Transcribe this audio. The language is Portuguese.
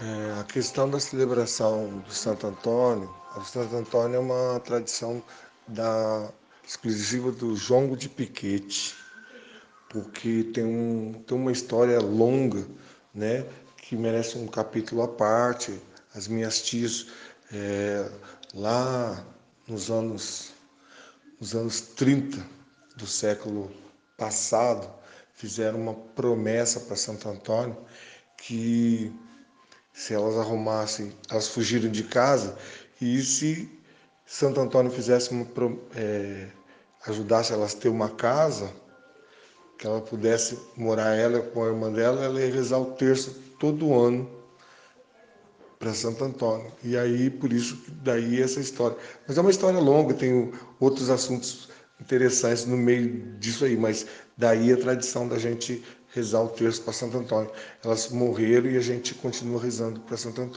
É, a questão da celebração do Santo Antônio, o Santo Antônio é uma tradição da, exclusiva do Jongo de Piquete, porque tem, um, tem uma história longa, né, que merece um capítulo à parte. As minhas tias, é, lá nos anos, nos anos 30 do século passado, fizeram uma promessa para Santo Antônio que se elas arrumassem, elas fugiram de casa e se Santo Antônio fizesse uma, é, ajudasse elas a ter uma casa, que ela pudesse morar ela com a irmã dela, ela ia rezar o terço todo ano para Santo Antônio. E aí, por isso, daí essa história. Mas é uma história longa, tem outros assuntos interessantes no meio disso aí, mas daí a tradição da gente rezar o terço para Santo Antônio. Elas morreram e a gente continua rezando para Santo Antônio.